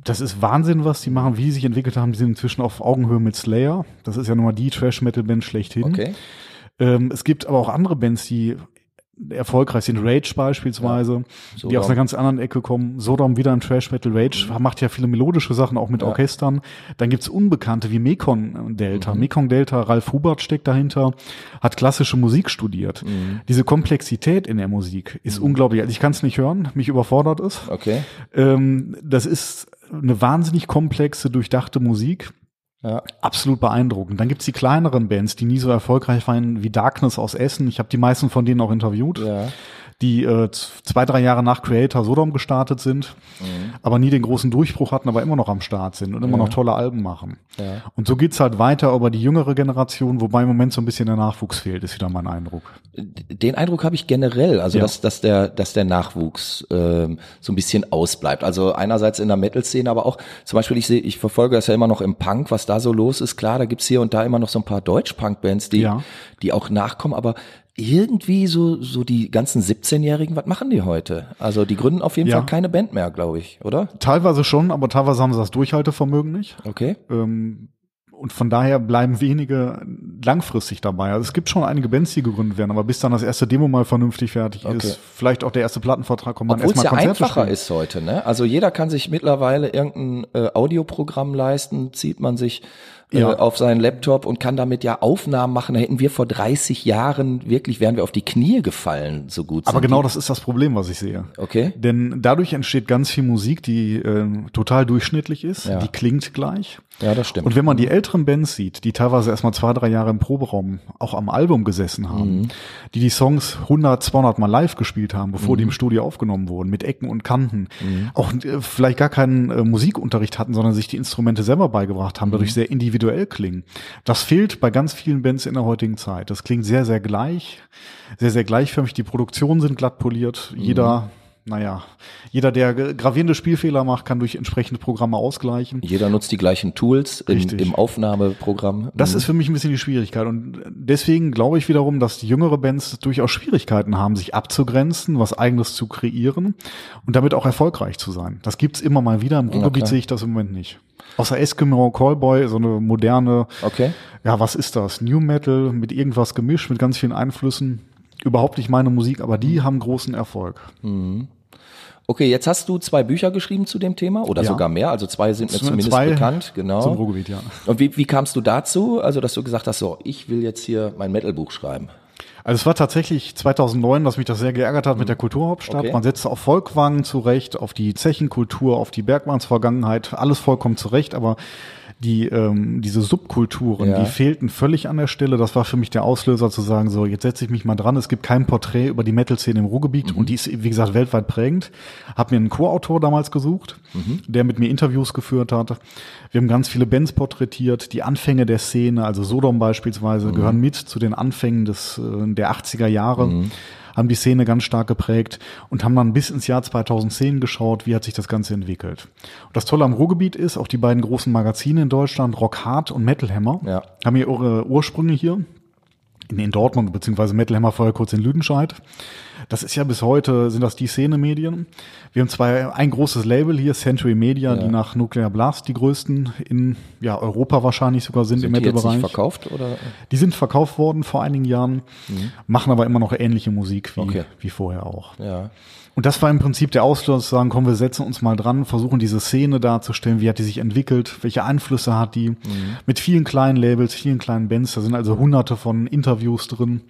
Das ist Wahnsinn, was die machen, wie sie sich entwickelt haben. Die sind inzwischen auf Augenhöhe mit Slayer. Das ist ja nun mal die Trash-Metal-Band schlechthin. Okay. Ähm, es gibt aber auch andere Bands, die erfolgreich sind. Rage beispielsweise, die Sodom. aus einer ganz anderen Ecke kommen. Sodom wieder ein Trash Metal. Rage macht ja viele melodische Sachen, auch mit Ja. Orchestern. Dann gibt's Unbekannte wie Mekong Delta. Mhm. Mekong Delta, Ralf Hubert steckt dahinter, hat klassische Musik studiert. Mhm. Diese Komplexität in der Musik ist unglaublich. Also ich kann es nicht hören, mich überfordert es. Okay. Ähm, das ist eine wahnsinnig komplexe, durchdachte Musik. Ja. Absolut beeindruckend. Dann gibt's die kleineren Bands, die nie so erfolgreich waren wie Darkness aus Essen. Ich habe die meisten von denen auch interviewt, Ja. Die äh, zwei, drei Jahre nach Creator Sodom gestartet sind, aber nie den großen Durchbruch hatten, aber immer noch am Start sind und immer noch tolle Alben machen. Ja. Und so geht's halt weiter über die jüngere Generation, wobei im Moment so ein bisschen der Nachwuchs fehlt, ist wieder mein Eindruck. Den Eindruck habe ich generell, also Ja. dass, dass der, dass der Nachwuchs ähm, so ein bisschen ausbleibt. Also einerseits in der Metal-Szene, aber auch zum Beispiel, ich sehe, ich verfolge das ja immer noch im Punk, was da so los ist. Klar, da gibt's hier und da immer noch so ein paar Deutsch-Punk-Bands, die, Ja. die auch nachkommen, aber irgendwie so, so die ganzen 17-Jährigen, was machen die heute? Also die gründen auf jeden Ja. Fall keine Band mehr, glaube ich, oder? Teilweise schon, aber teilweise haben sie das Durchhaltevermögen nicht. Okay. Ähm, Und von daher bleiben wenige langfristig dabei. Also es gibt schon einige Bands, die gegründet werden, aber bis dann das erste Demo mal vernünftig fertig Okay. ist, vielleicht auch der erste Plattenvertrag kommt, man erstmal ja Konzerte einfacher spielen. ist heute, ne? Also jeder kann sich mittlerweile irgendein äh, Audioprogramm leisten, zieht man sich äh, Ja. auf seinen Laptop und kann damit ja Aufnahmen machen. Da hätten wir vor 30 Jahren wirklich, wären wir auf die Knie gefallen, so gut Aber genau die. das ist das Problem, was ich sehe. Okay. Denn dadurch entsteht ganz viel Musik, die äh, total durchschnittlich ist, Ja. die klingt gleich. Ja, das stimmt. Und wenn man die älteren Bands sieht, die teilweise erstmal zwei, drei Jahre im Proberaum auch am Album gesessen haben, Mhm. die die Songs 100, 200 Mal live gespielt haben, bevor die Mhm. im Studio aufgenommen wurden, mit Ecken und Kanten, auch äh, vielleicht gar keinen äh, Musikunterricht hatten, sondern sich die Instrumente selber beigebracht haben, Mhm. dadurch sehr individuell klingen. Das fehlt bei ganz vielen Bands in der heutigen Zeit. Das klingt sehr, sehr gleich, sehr, sehr gleichförmig. Die Produktionen sind glatt poliert. Mhm. Jeder naja, jeder, der gravierende Spielfehler macht, kann durch entsprechende Programme ausgleichen. Jeder nutzt die gleichen Tools im, Richtig. im Aufnahmeprogramm. Das Mhm. ist für mich ein bisschen die Schwierigkeit. Und deswegen glaube ich wiederum, dass die jüngere Bands durchaus Schwierigkeiten haben, sich abzugrenzen, was eigenes zu kreieren und damit auch erfolgreich zu sein. Das gibt's immer mal wieder. Im Ruhrgebiet sehe ich das im Moment nicht. Außer Eskimo Callboy, so eine moderne, Okay. ja, was ist das? New Metal mit irgendwas gemischt, mit ganz vielen Einflüssen. Überhaupt nicht meine Musik, aber die haben großen Erfolg. Okay, jetzt hast du zwei Bücher geschrieben zu dem Thema oder Ja. sogar mehr. Also zwei sind mir Zwei zumindest bekannt. [laughs] Genau. Zum Ruhrgebiet, ja. Und wie, wie kamst du dazu? Also, dass du gesagt hast, so, ich will jetzt hier mein Metalbuch schreiben. Also es war tatsächlich 2009, dass mich das sehr geärgert hat mit der Kulturhauptstadt. Okay. Man setzte auf Volkwang zurecht, auf die Zechenkultur, auf die Bergmannsvergangenheit, alles vollkommen zurecht, aber die ähm, diese Subkulturen, Ja. die fehlten völlig an der Stelle. Das war für mich der Auslöser zu sagen, so jetzt setze ich mich mal dran. Es gibt kein Porträt über die Metal-Szene im Ruhrgebiet und die ist wie gesagt weltweit prägend. Hab mir einen Co-Autor damals gesucht, der mit mir Interviews geführt hat. Wir haben ganz viele Bands porträtiert, die Anfänge der Szene, also Sodom beispielsweise, gehören mit zu den Anfängen des äh, der 80er Jahre haben die Szene ganz stark geprägt und haben dann bis ins Jahr 2010 geschaut, wie hat sich das Ganze entwickelt. Und das Tolle am Ruhrgebiet ist, auch die beiden großen Magazine in Deutschland, Rock Hard und Metal Hammer, Ja. haben ihre Ursprünge hier in, Dortmund, beziehungsweise Metal Hammer vorher kurz in Lüdenscheid. Das ist ja bis heute, sind das die Szene-Medien. Wir haben zwei, ein großes Label hier, Century Media, die nach Nuclear Blast die größten in ja, Europa wahrscheinlich sogar sind, im Sind nicht Metal-Bereich. verkauft oder? Die sind verkauft worden vor einigen Jahren, machen aber immer noch ähnliche Musik wie, Okay. wie vorher auch. Ja. Und das war im Prinzip der Auslöser zu sagen, komm, wir setzen uns mal dran, versuchen diese Szene darzustellen, wie hat die sich entwickelt, welche Einflüsse hat die, mit vielen kleinen Labels, vielen kleinen Bands, da sind also hunderte von Interviews drin.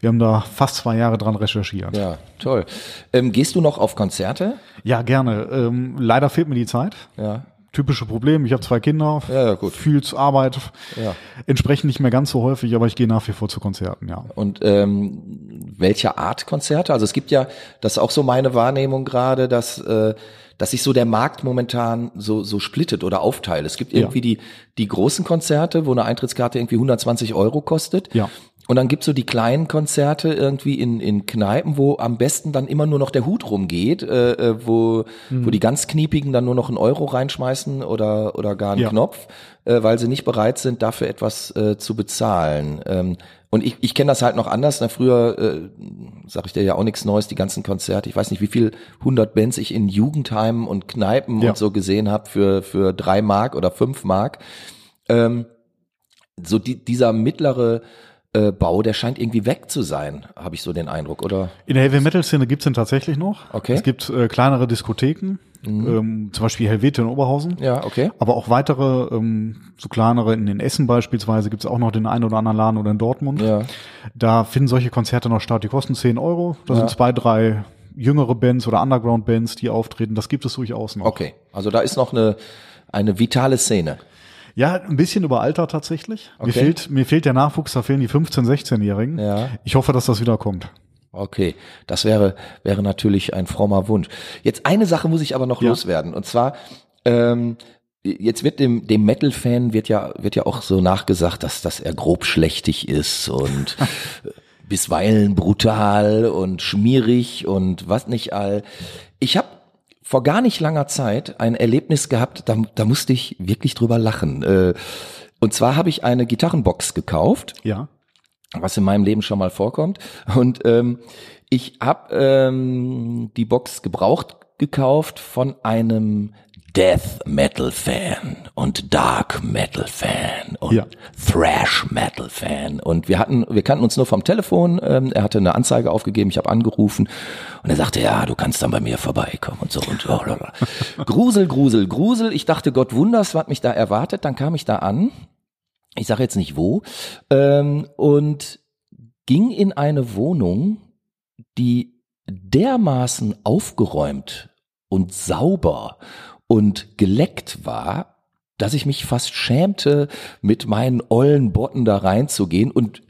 Wir haben da fast zwei Jahre dran recherchiert. Ja, toll. Ähm, gehst du noch auf Konzerte? Ja, gerne. Ähm, leider fehlt mir die Zeit. Ja. Typische Problem, ich habe zwei Kinder, Ja, ja, gut. viel zu Arbeit, Ja. entsprechend nicht mehr ganz so häufig, aber ich gehe nach wie vor zu Konzerten, ja. Und ähm, welcher Art Konzerte? Also es gibt ja, das ist auch so meine Wahrnehmung gerade, dass äh, dass sich so der Markt momentan so so splittet oder aufteilt. Es gibt irgendwie die die großen Konzerte, wo eine Eintrittskarte irgendwie 120 Euro kostet. Ja. Und dann gibt's so die kleinen Konzerte irgendwie in, in Kneipen, wo am besten dann immer nur noch der Hut rumgeht, äh, äh, wo, Mhm. wo die ganz Kniepigen dann nur noch einen Euro reinschmeißen oder, oder gar einen Ja. Knopf, äh, weil sie nicht bereit sind, dafür etwas äh, zu bezahlen. Ähm, und ich, ich kenne das halt noch anders. Na, früher, äh, sag ich dir ja auch nichts Neues, die ganzen Konzerte. Ich weiß nicht, wie viel hundert Bands ich in Jugendheimen und Kneipen Ja. und so gesehen habe für, für drei Mark oder fünf Mark. Ähm, so die, dieser mittlere äh, Bau, der scheint irgendwie weg zu sein, habe ich so den Eindruck, oder? In der Heavy Metal Szene gibt's ihn tatsächlich noch. Okay. Mhm. Es gibt äh, kleinere Diskotheken, ähm, zum Beispiel Helvete in Oberhausen. Ja, okay. Aber auch weitere, ähm, so kleinere, in den Essen beispielsweise gibt's auch noch den einen oder anderen Laden oder in Dortmund. Ja. Da finden solche Konzerte noch statt, die kosten 10 Euro. Da Ja. sind zwei, drei jüngere Bands oder Underground-Bands, die auftreten. Das gibt es durchaus noch. Okay. Also da ist noch eine, eine vitale Szene. Ja, ein bisschen überaltert tatsächlich. Mir, Okay. fehlt, mir fehlt der Nachwuchs, da fehlen die 15-, 16-Jährigen. Ja. Ich hoffe, dass das wieder kommt. Okay, das wäre wäre natürlich ein frommer Wunsch. Jetzt eine Sache muss ich aber noch Ja. loswerden und zwar ähm, jetzt wird dem dem Metal-Fan wird ja wird ja auch so nachgesagt, dass dass er grob schlechtig ist und [laughs] bisweilen brutal und schmierig und was nicht all. Ich habe vor gar nicht langer Zeit ein Erlebnis gehabt, da, da musste ich wirklich drüber lachen. Äh, Und zwar habe ich eine Gitarrenbox gekauft Ja. was in meinem Leben schon mal vorkommt. Und ähm, ich habe ähm, die Box gebraucht gekauft von einem Death Metal Fan und Dark Metal Fan und Ja. Thrash Metal Fan und wir hatten, wir kannten uns nur vom Telefon. Ähm, er hatte eine Anzeige aufgegeben, ich habe angerufen und er sagte, ja, du kannst dann bei mir vorbeikommen und so und oh, bla, bla. [laughs] Grusel, Grusel, Grusel. Ich dachte, Gott wunders, was mich da erwartet. Dann kam ich da an. Ich sage jetzt nicht wo ähm, und ging in eine Wohnung, die dermaßen aufgeräumt und sauber und geleckt war, dass ich mich fast schämte, mit meinen ollen Botten da reinzugehen und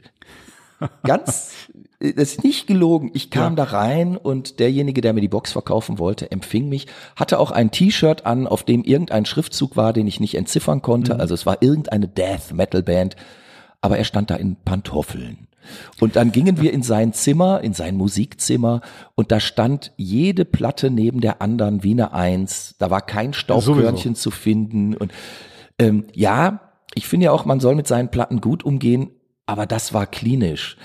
ganz, [laughs] das ist nicht gelogen, ich kam da rein und derjenige, der mir die Box verkaufen wollte, empfing mich, hatte auch ein T-Shirt an, auf dem irgendein Schriftzug war, den ich nicht entziffern konnte, also es war irgendeine Death Metal Band, aber er stand da in Pantoffeln. Und dann gingen wir in sein Zimmer, in sein Musikzimmer, und da stand jede Platte neben der anderen wie eine Eins. Da war kein Staubkörnchen zu finden. Und ähm, ja, ich finde ja auch, man soll mit seinen Platten gut umgehen, aber das war klinisch.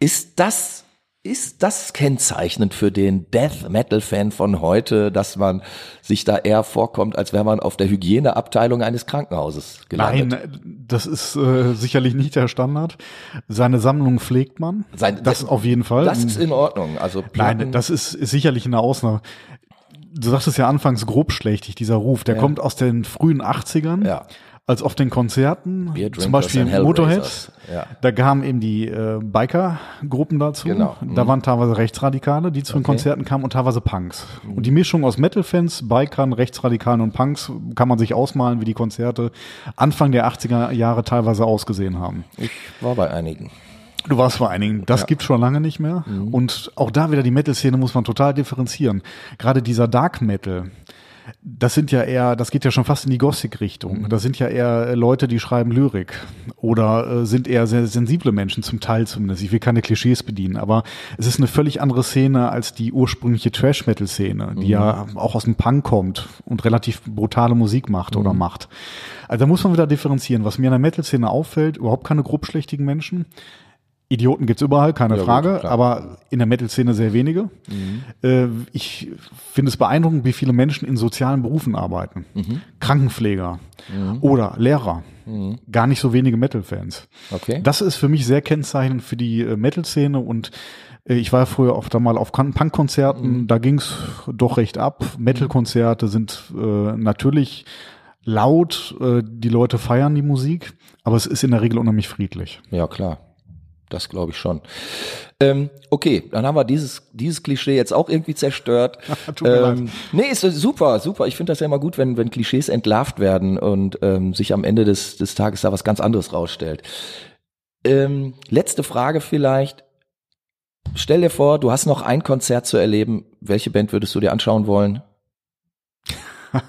Ist das, ist das kennzeichnend für den Death Metal Fan von heute, dass man sich da eher vorkommt, als wäre man auf der Hygieneabteilung eines Krankenhauses gelandet? Nein, das ist äh, sicherlich nicht der Standard. Seine Sammlung pflegt man. Sein- das auf jeden Fall. Das ist in Ordnung. Also Platten, Nein, das ist, ist sicherlich eine Ausnahme. Du sagtest ja anfangs grobschlächtig, dieser Ruf, der kommt aus den frühen 80ern. Ja. Als auf den Konzerten, zum Beispiel and Motorhead, Hellraisers. Ja. da kamen eben die äh, Biker-Gruppen dazu. Genau. Da waren teilweise Rechtsradikale, die zu den Okay. Konzerten kamen und teilweise Punks. Und die Mischung aus Metal-Fans, Bikern, Rechtsradikalen und Punks kann man sich ausmalen, wie die Konzerte Anfang der 80er Jahre teilweise ausgesehen haben. ich war bei einigen. Du warst vor einigen. Das gibt's schon lange nicht mehr. Und auch da wieder die Metal-Szene muss man total differenzieren. Gerade dieser Dark Metal, das sind ja eher, das geht ja schon fast in die Gothic-Richtung. Das sind ja eher äh, Leute, die schreiben Lyrik oder äh, sind eher sehr sensible Menschen, zum Teil zumindest. Ich will keine Klischees bedienen, aber es ist eine völlig andere Szene als die ursprüngliche Trash-Metal-Szene, die ja auch aus dem Punk kommt und relativ brutale Musik macht oder macht. Also da muss man wieder differenzieren. Was mir in der Metal-Szene auffällt, überhaupt keine grobschlächtigen Menschen. Idioten gibt's überall, keine Ja, gut, Frage, klar. aber in der Metal-Szene sehr wenige. Äh, ich finde es beeindruckend, wie viele Menschen in sozialen Berufen arbeiten. Krankenpfleger oder Lehrer. Gar nicht so wenige Metal-Fans. Okay. Das ist für mich sehr kennzeichnend für die äh, Metal-Szene und äh, ich war früher oft einmal auf Kan- Punk-Konzerten, da ging's doch recht ab. Metal-Konzerte sind äh, natürlich laut, äh, die Leute feiern die Musik, aber es ist in der Regel unheimlich friedlich. Ja, klar. Das glaube ich schon. Ähm, okay, dann haben wir dieses, dieses Klischee jetzt auch irgendwie zerstört. [laughs] Tut mir leid. ähm, nee, ist super, super. Ich finde das ja immer gut, wenn, wenn Klischees entlarvt werden und ähm, sich am Ende des, des Tages da was ganz anderes rausstellt. Ähm, letzte Frage vielleicht. Stell dir vor, du hast noch ein Konzert zu erleben. Welche Band würdest du dir anschauen wollen? [laughs]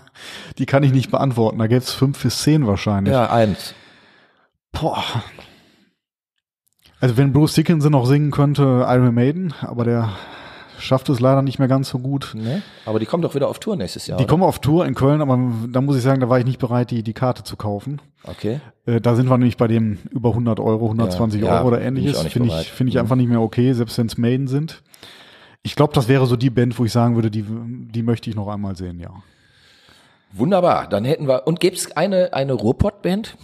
Die kann ich nicht beantworten. Da gäbe es fünf bis zehn wahrscheinlich. Ja, eins. Boah. Also wenn Bruce Dickinson noch singen könnte, Iron Maiden, aber der schafft es leider nicht mehr ganz so gut. Ne? Aber die kommen doch wieder auf Tour nächstes Jahr. Die oder? kommen auf Tour in Köln, aber da muss ich sagen, da war ich nicht bereit, die, die Karte zu kaufen. Okay. Äh, da sind wir nämlich bei dem über 100 Euro, 120 Ja, ja, Euro oder ähnliches. Finde ich, finde ich Mhm. einfach nicht mehr okay, selbst wenn es Maiden sind. Ich glaube, das wäre so die Band, wo ich sagen würde, die, die möchte ich noch einmal sehen, ja. Wunderbar, dann hätten wir. Und gäbe es eine, eine Ruhrpott-Band,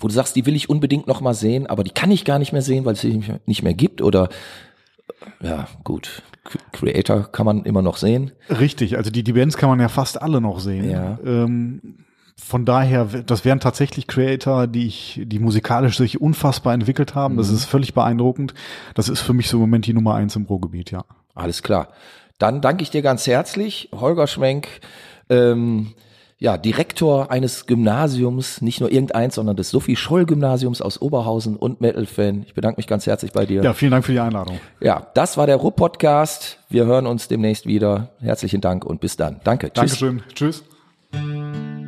wo du sagst, die will ich unbedingt noch mal sehen, aber die kann ich gar nicht mehr sehen, weil es sie nicht mehr- gibt? Oder ja, gut. Creator kann man immer noch sehen. Richtig, also die, die Bands kann man ja fast alle noch sehen. Ja. Ähm, von daher, das wären tatsächlich Creator, die ich, die musikalisch sich unfassbar entwickelt haben. Mhm. Das ist völlig beeindruckend. Das ist für mich so im Moment die Nummer eins im Ruhrgebiet, ja. Alles klar. Dann danke ich dir ganz herzlich, Holger Schwenk, ähm, ja, Direktor eines Gymnasiums, nicht nur irgendeins, sondern des Sophie-Scholl-Gymnasiums aus Oberhausen und Metal-Fan. Ich bedanke mich ganz herzlich bei dir. Ja, vielen Dank für die Einladung. Ja, das war der Ruhr-Podcast. Wir hören uns demnächst wieder. Herzlichen Dank und bis dann. Danke. Tschüss. Dankeschön. Tschüss.